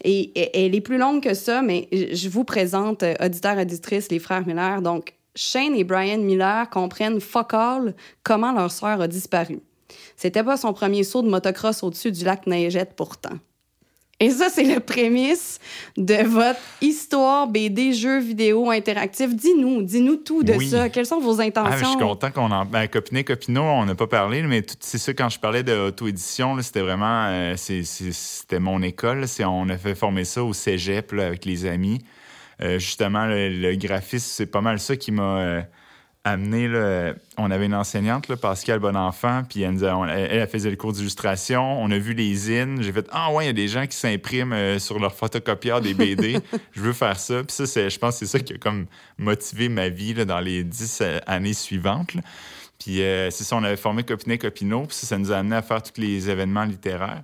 Et, elle est plus longue que ça, mais je vous présente, euh, auditeurs, auditrices, les frères Miller. Donc, Shane et Brian Miller comprennent fuck all comment leur sœur a disparu. C'était pas son premier saut de motocross au-dessus du lac Neigette pourtant. Et ça, c'est le prémisse de votre histoire BD, jeux vidéo interactif. Dis-nous, dis-nous tout de ça. Quelles sont vos intentions? Ah, je suis content qu'on en. Ben, Copiné, Copino, on n'a pas parlé, mais c'est ça, quand je parlais d'auto-édition, c'était vraiment. Euh, c'était mon école. On a fait former ça au cégep avec les amis. Euh, justement, le, graphisme, c'est pas mal ça qui m'a. Euh, amené, on avait une enseignante, là, Pascal Bonenfant, puis elle, elle, faisait le cours d'illustration. On a vu les zines. J'ai fait Ah, ouais, il y a des gens qui s'impriment euh, sur leur photocopieur des BD. (laughs) je veux faire ça. Puis ça, je pense que c'est ça qui a comme motivé ma vie là, dans les dix euh, années suivantes. Puis euh, c'est ça, on avait formé Copinet Copino, puis ça, ça, nous a amené à faire tous les événements littéraires.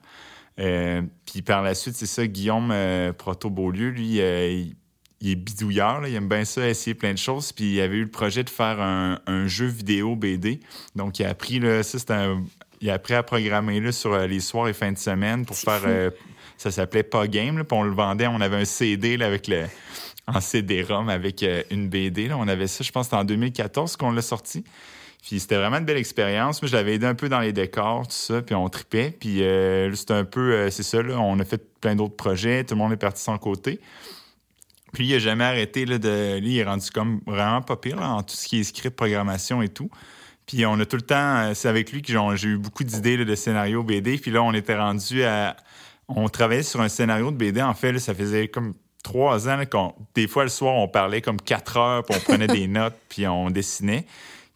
puis par la suite, c'est ça, Guillaume Proto-Beaulieu, lui, il, il est bidouilleur, il aime bien ça, essayer plein de choses. Puis il avait eu le projet de faire un, jeu vidéo BD. Donc il a appris, là, ça, il a appris à programmer là, sur euh, les soirs et fins de semaine pour faire. Euh, ça s'appelait Pas Game, puis on le vendait. On avait un CD là, avec le, en CD-ROM avec euh, une BD. Là. On avait ça, je pense, c'était en 2014 qu'on l'a sorti. Puis c'était vraiment une belle expérience. Moi, je l'avais aidé un peu dans les décors, tout ça, puis on tripait. Puis c'était un peu, c'est ça, là, on a fait plein d'autres projets. Tout le monde est parti de son côté. Puis il n'a jamais arrêté là, de. Lui, il est rendu comme vraiment pas pire en tout ce qui est script, programmation et tout. Puis on a tout le temps. Euh, c'est avec lui que j'ai eu beaucoup d'idées de scénarios BD. Puis là, on était rendu à. On travaillait sur un scénario de BD. En fait, ça faisait comme trois ans qu'on. Des fois, le soir, on parlait comme quatre heures, puis on prenait des (laughs) notes, puis on dessinait.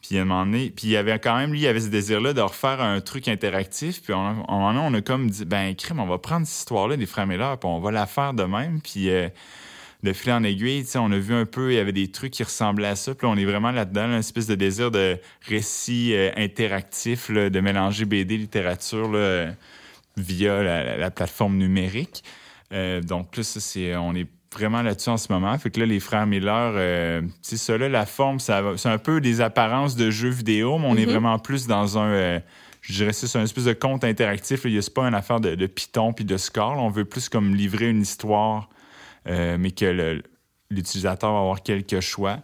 Puis à un moment donné, puis il y avait quand même, lui, il avait ce désir-là de refaire un truc interactif. Puis à un moment donné, on a comme dit, ben, crime, on va prendre cette histoire-là des Miller, puis on va la faire de même. Puis euh, de fil en aiguille, on a vu un peu, il y avait des trucs qui ressemblaient à ça. Puis on est vraiment là-dedans, une espèce de désir de récit euh, interactif, de mélanger BD littérature via la, plateforme numérique. Euh, donc là, ça, c'est, on est vraiment là-dessus en ce moment. Fait que là, les frères Miller, euh, c'est ça, là, la forme, c'est un peu des apparences de jeux vidéo, mais on est mm-hmm. vraiment plus dans un je dirais c'est un espèce de conte interactif. Il n'y a pas une affaire de, de Python puis de score. On veut plus comme livrer une histoire euh, mais que l'utilisateur va avoir quelques choix.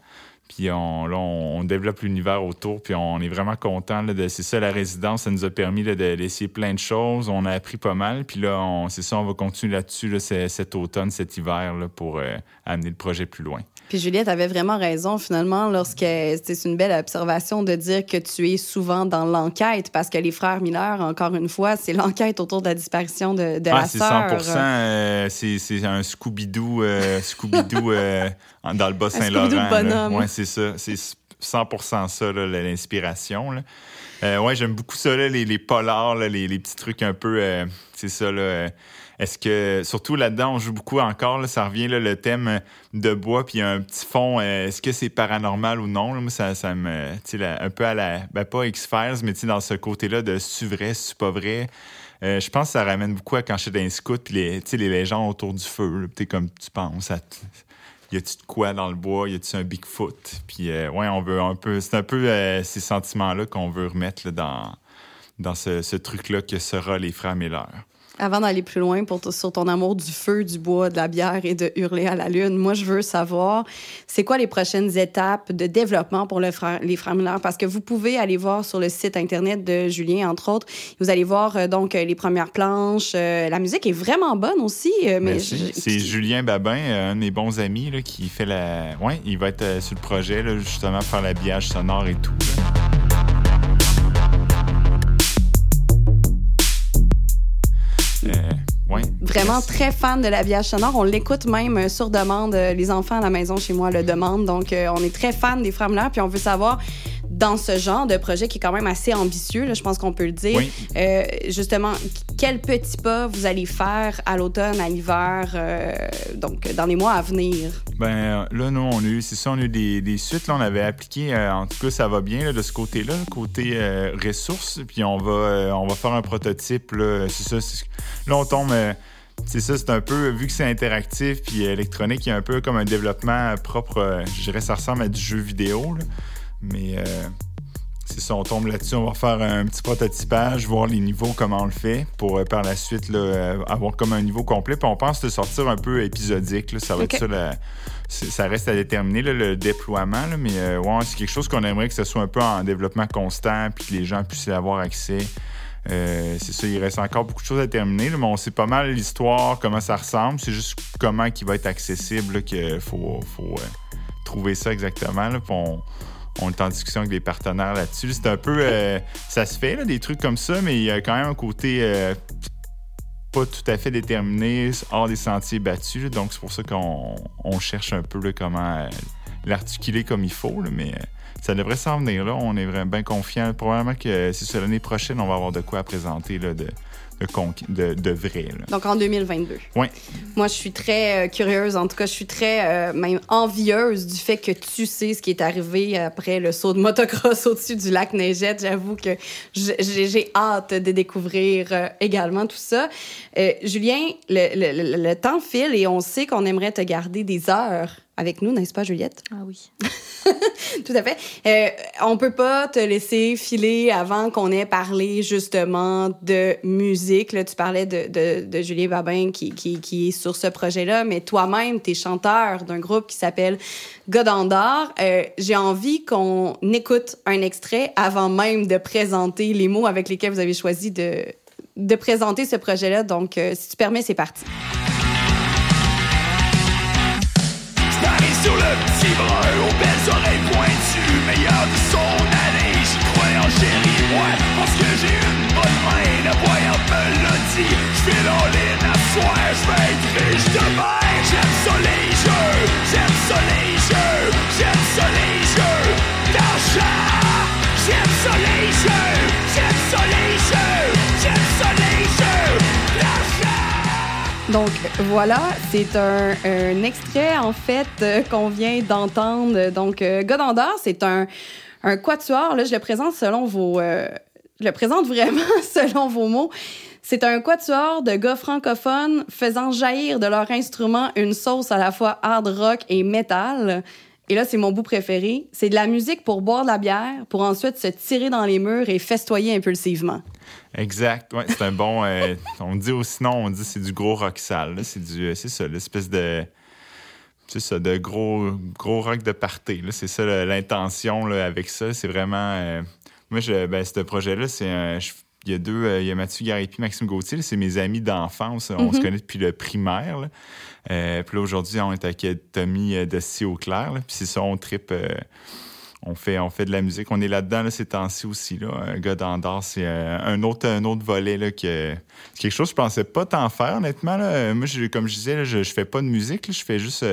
Puis on, développe l'univers autour, puis on est vraiment content. de, c'est ça la résidence, ça nous a permis de d'essayer plein de choses. On a appris pas mal, puis là, c'est ça, on va continuer là-dessus cet automne, cet hiver, pour euh, amener le projet plus loin. Puis Juliette avait vraiment raison finalement lorsque c'est une belle observation de dire que tu es souvent dans l'enquête parce que les frères Miller, encore une fois, c'est l'enquête autour de la disparition de, de ah, la sœur. C'est 100 euh, c'est un Scooby-Doo euh, (laughs) euh, dans le Bas-Saint-Laurent. Oui, c'est ça. C'est 100% ça, l'inspiration. ouais, j'aime beaucoup ça, les, les polars, les, les, petits trucs un peu... c'est ça, là est-ce que, surtout là-dedans, on joue beaucoup encore, ça revient le thème de bois, puis un petit fond, euh, est-ce que c'est paranormal ou non? Ça, ça me, tu un peu à la, ben pas X-Files, mais dans ce côté-là de c'est vrai, c'est pas vrai? Euh, je pense que ça ramène beaucoup à quand j'étais dans les scouts, puis les, les légendes autour du feu, tu comme tu penses à y a-tu de quoi dans le bois, y a-tu un Bigfoot? Puis euh, ouais, on veut un peu, c'est un peu ces sentiments-là qu'on veut remettre dans, dans ce, ce truc-là que sera les frères Miller. Avant d'aller plus loin pour sur ton amour du feu, du bois, de la bière et de hurler à la lune, moi, je veux savoir, c'est quoi les prochaines étapes de développement pour le les frères Miller? Parce que vous pouvez aller voir sur le site Internet de Julien, entre autres. Vous allez voir euh, donc les premières planches. Euh, la musique est vraiment bonne aussi. Euh, mais c'est Julien Babin, un de mes bons amis, là, qui fait la... Ouais, il va être sur le projet, là, justement, faire l'habillage sonore et tout. Vraiment très fan de l'habillage sonore. On l'écoute même euh, sur demande. Euh, les enfants à la maison chez moi le demandent. Donc, euh, on est très fan des Frères. Puis on veut savoir dans ce genre de projet qui est quand même assez ambitieux, là, je pense qu'on peut le dire. Oui. Euh, justement, quels petits pas vous allez faire à l'automne, à l'hiver, euh, donc dans les mois à venir? Ben là, nous, on a eu, c'est ça, on a eu des, des suites. Là, on avait appliqué, euh, en tout cas, ça va bien là, de ce côté-là, côté ressources. Puis on va, on va faire un prototype. Là, c'est ça. là, on tombe. C'est ça, c'est un peu, vu que c'est interactif puis électronique, il y a un peu comme un développement propre, euh, je dirais, ça ressemble à du jeu vidéo. là. Mais euh, c'est ça, on tombe là-dessus, on va faire un petit prototypage, voir les niveaux, comment on le fait, pour euh, par la suite là, euh, avoir comme un niveau complet. Puis on pense de sortir un peu épisodique. là. ça va être ça, la- ça reste à déterminer là, le déploiement. là, mais euh, ouais, c'est quelque chose qu'on aimerait que ce soit un peu en développement constant, puis que les gens puissent y avoir accès. Euh, c'est ça, il reste encore beaucoup de choses à terminer, mais on sait pas mal l'histoire, comment ça ressemble. C'est juste comment qui va être accessible qu'il faut, euh, trouver ça exactement. Là, on, on est en discussion avec des partenaires là-dessus. C'est un peu. euh, ça se fait, là, des trucs comme ça, mais il y a quand même un côté pas tout à fait déterminé, hors des sentiers battus. donc, c'est pour ça qu'on on cherche un peu comment l'articuler comme il faut. mais ça devrait s'en venir. Là. On est vraiment bien confiant. Probablement que c'est ça, l'année prochaine, on va avoir de quoi à présenter là, de, de, de, vrai. là. Donc en 2022. Ouais. Moi, je suis très euh, curieuse. En tout cas, je suis très euh, même envieuse du fait que tu sais ce qui est arrivé après le saut de motocross au-dessus du lac Neigette. J'avoue que j'ai hâte de découvrir euh, également tout ça. Euh, Julien, le, le- le- le temps file et on sait qu'on aimerait te garder des heures avec nous, n'est-ce pas, Juliette? Ah oui. (laughs) Tout à fait. Euh, on peut pas te laisser filer avant qu'on ait parlé justement de musique. Là, tu parlais de, de, de Julien Babin qui, qui, qui est sur ce projet-là, mais toi-même, tu es chanteur d'un groupe qui s'appelle Godandor. Euh, J'ai envie qu'on écoute un extrait avant même de présenter les mots avec lesquels vous avez choisi de, de présenter ce projet-là. Donc, euh, si tu permets, c'est parti. Sur le petit brun, aux belles oreilles pointues, meilleur de son année, j'y crois en chérie, moi, parce que j'ai une bonne main, la voyante me l'a dit, j'fais l'all-in à soir, j'vais être riche demain, j'aime ça les jeux, j'aime ça les jeux, j'aime ça les jeux, d'argent, j'aime ça les jeux, j'aime ça les Donc voilà, c'est un, extrait en fait euh, qu'on vient d'entendre. Donc euh, c'est un, un quatuor. Là, je le présente selon vos, euh, je le présente (laughs) vraiment selon vos mots. C'est un quatuor de gars francophones faisant jaillir de leur instrument une sauce à la fois hard rock et metal. Et là, c'est mon bout préféré. C'est de la musique pour boire de la bière, pour ensuite se tirer dans les murs et festoyer impulsivement. Exact. Ouais, c'est un bon. euh, on dit au sinon, on dit c'est du gros rock sale. C'est du, c'est ça, l'espèce de. C'est ça, de gros, gros rock de party. là. C'est ça l'intention là, avec ça. C'est vraiment. euh, moi, je, ben, ce projet-là, c'est un. je- il y a deux, euh, il y a Mathieu Garipi, Maxime Gauthier, c'est mes amis d'enfance. On se connaît depuis le primaire. là. Euh, puis là, aujourd'hui, on est avec euh, Tommy euh, de Si au clair. Puis c'est ça, on tripe. euh, on fait, on fait de la musique. On est là-dedans là, ces temps-ci aussi. Là. Un gars d'Andorre, c'est euh, un, autre, un autre volet. Là, que, c'est quelque chose que je pensais pas tant faire, honnêtement. Là. Moi, je- comme je disais, là, je, je fais pas de musique. là. Je fais juste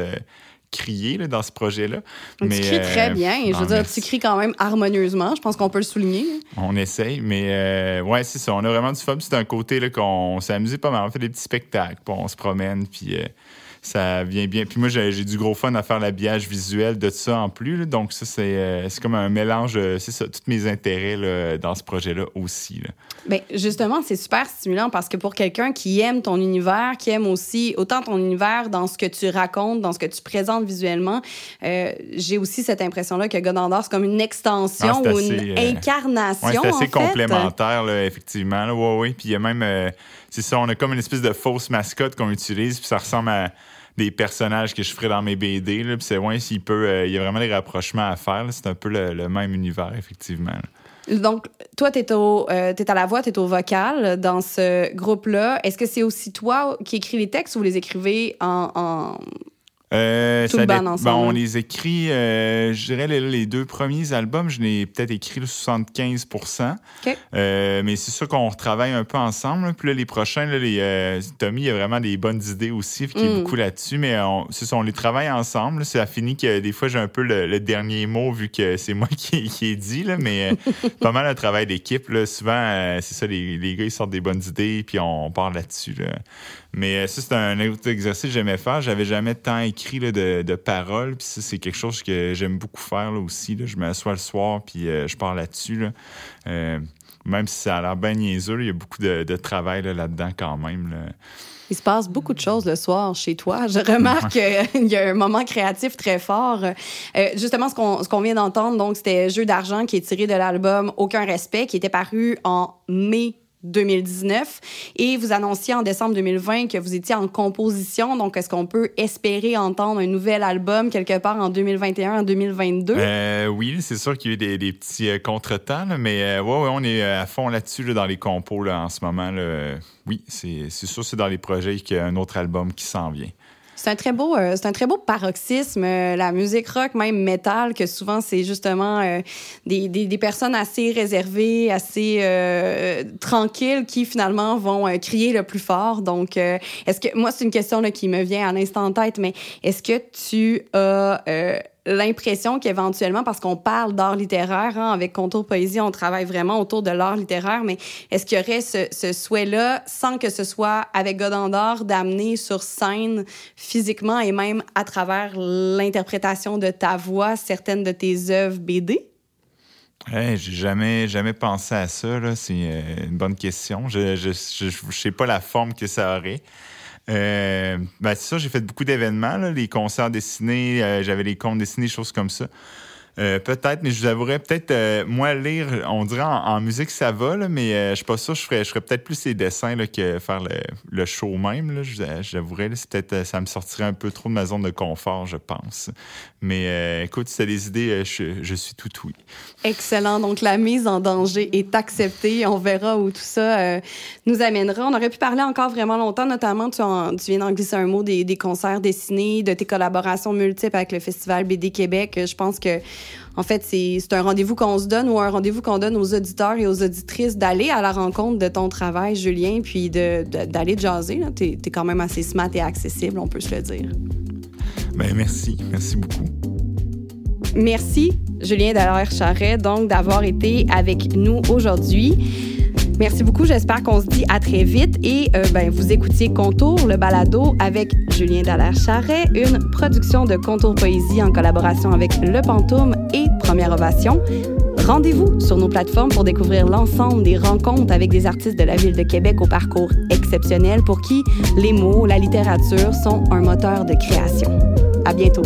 crier là, dans ce projet-là. Donc, tu cries très euh, bien. Je veux dire, merci. tu cries quand même harmonieusement. Je pense qu'on peut le souligner. On essaye, mais euh, ouais, c'est ça. On a vraiment du fun. C'est un côté là, qu'on s'est amusé pas mal. On fait des petits spectacles, puis on se promène, puis euh, ça vient bien. Puis moi, j'ai du gros fun à faire l'habillage visuel de ça en plus. là. Donc ça, c'est euh, c'est comme un mélange, euh, c'est ça, tous mes intérêts là, dans ce projet-là aussi. là. Ben, justement, c'est super stimulant parce que pour quelqu'un qui aime ton univers, qui aime aussi autant ton univers dans ce que tu racontes, dans ce que tu présentes visuellement, euh, j'ai aussi cette impression-là que Godandor, c'est comme une extension Ah, ou assez, une incarnation. Ouais, c'est assez en fait. complémentaire, là, effectivement. Là. Ouais, ouais. Puis il y a même, c'est ça, on a comme une espèce de fausse mascotte qu'on utilise, puis ça ressemble à des personnages que je ferais dans mes BD. Puis c'est ouais, s'il peut, euh, il y a vraiment des rapprochements à faire. C'est un peu le, même univers, effectivement. Donc, toi, tu es, à la voix, tu es au vocal dans ce groupe-là. Est-ce que c'est aussi toi qui écris les textes ou vous les écrivez en... Euh, Tout ça le band dé- ensemble, ben, on les écrit, euh, je dirais, les, les deux premiers albums, je n'ai peut-être écrit le 75 OK. Euh, mais c'est sûr qu'on retravaille un peu ensemble. Puis là, les prochains, là, les, euh, Tommy, il a vraiment des bonnes idées aussi, qui est Mm. beaucoup là-dessus. Mais on, c'est ça, on les travaille ensemble. là. Ça finit que des fois, j'ai un peu le, le dernier mot, vu que c'est moi (laughs) qui, qui ai dit. Là, mais (laughs) pas mal un travail d'équipe. Souvent, c'est ça, les, les gars, ils sortent des bonnes idées, puis on part là-dessus. là. Mais euh, ça, c'est un autre exercice que j'aimais faire. J'avais jamais tant écrit là, de, de paroles. Puis ça, c'est quelque chose que j'aime beaucoup faire là, aussi. Là. Je m'assois le soir, puis euh, je pars là-dessus. Là. Euh, même si ça a l'air bien niaiseux, il y a beaucoup de, de travail là, là-dedans quand même. là. Il se passe beaucoup de choses le soir chez toi. Je remarque qu'il y a un moment créatif très fort. Euh, justement, ce qu'on ce qu'on vient d'entendre, donc, c'était Jeu d'argent qui est tiré de l'album Aucun respect, qui était paru en mai 2019. Et vous annonciez en décembre 2020 que vous étiez en composition. Donc, est-ce qu'on peut espérer entendre un nouvel album quelque part en 2021, en 2022? Euh, oui, c'est sûr qu'il y a eu des, petits euh, contretemps, mais euh, ouais, ouais, on est à fond là-dessus là, dans les compos là, en ce moment. Oui, c'est sûr c'est dans les projets qu'il y a un autre album qui s'en vient. C'est un très beau, euh, c'est un très beau paroxysme, euh, la musique rock, même métal, que souvent c'est justement euh, des, des, des personnes assez réservées, assez euh, tranquilles, qui finalement vont euh, crier le plus fort. Donc, euh, est-ce que moi c'est une question là, qui me vient à l'instant en tête, mais est-ce que tu as l'impression qu'éventuellement, parce qu'on parle d'art littéraire, hein, avec Contour Poésie, on travaille vraiment autour de l'art littéraire, mais est-ce qu'il y aurait ce, souhait-là, sans que ce soit avec Godendor, d'amener sur scène physiquement et même à travers l'interprétation de ta voix certaines de tes œuvres BD? Hey, j'ai jamais, jamais pensé à ça. C'est euh, une bonne question. Je je sais pas la forme que ça aurait. Euh, ben, c'est ça, j'ai fait beaucoup d'événements, les concerts dessinés, euh, j'avais les contes dessinés, choses comme ça. Euh, peut-être, mais je vous avouerais, peut-être, euh, moi, lire, on dirait en, musique, ça va, là, mais euh, je suis pas sûr, je ferais, je ferais peut-être plus les dessins là, que faire le, le show même. Là, j'avouerais, c'est peut-être, ça me sortirait un peu trop de ma zone de confort, je pense. Mais écoute, si t'as des idées, je, je suis tout oui. Excellent. Donc, la mise en danger est acceptée. On verra où tout ça nous amènera. On aurait pu parler encore vraiment longtemps, notamment, tu, en- tu viens d'en glisser un mot des, des concerts dessinés, de tes collaborations multiples avec le Festival BD Québec. Je pense que, en fait, c'est un rendez-vous qu'on se donne ou un rendez-vous qu'on donne aux auditeurs et aux auditrices d'aller à la rencontre de ton travail, Julien, puis d'aller jaser. Tu es, quand même assez smart et accessible, on peut se le dire. Ben, merci, merci beaucoup. Merci, Julien Dallaire Charret, donc d'avoir été avec nous aujourd'hui. Merci beaucoup. J'espère qu'on se dit à très vite. Et euh, ben, vous écoutiez Contour, le balado avec Julien Dallaire Charret, une production de Contour Poésie en collaboration avec Le Pantoum et Première Ovation. Rendez-vous sur nos plateformes pour découvrir l'ensemble des rencontres avec des artistes de la ville de Québec au parcours exceptionnel pour qui les mots, la littérature sont un moteur de création. À bientôt.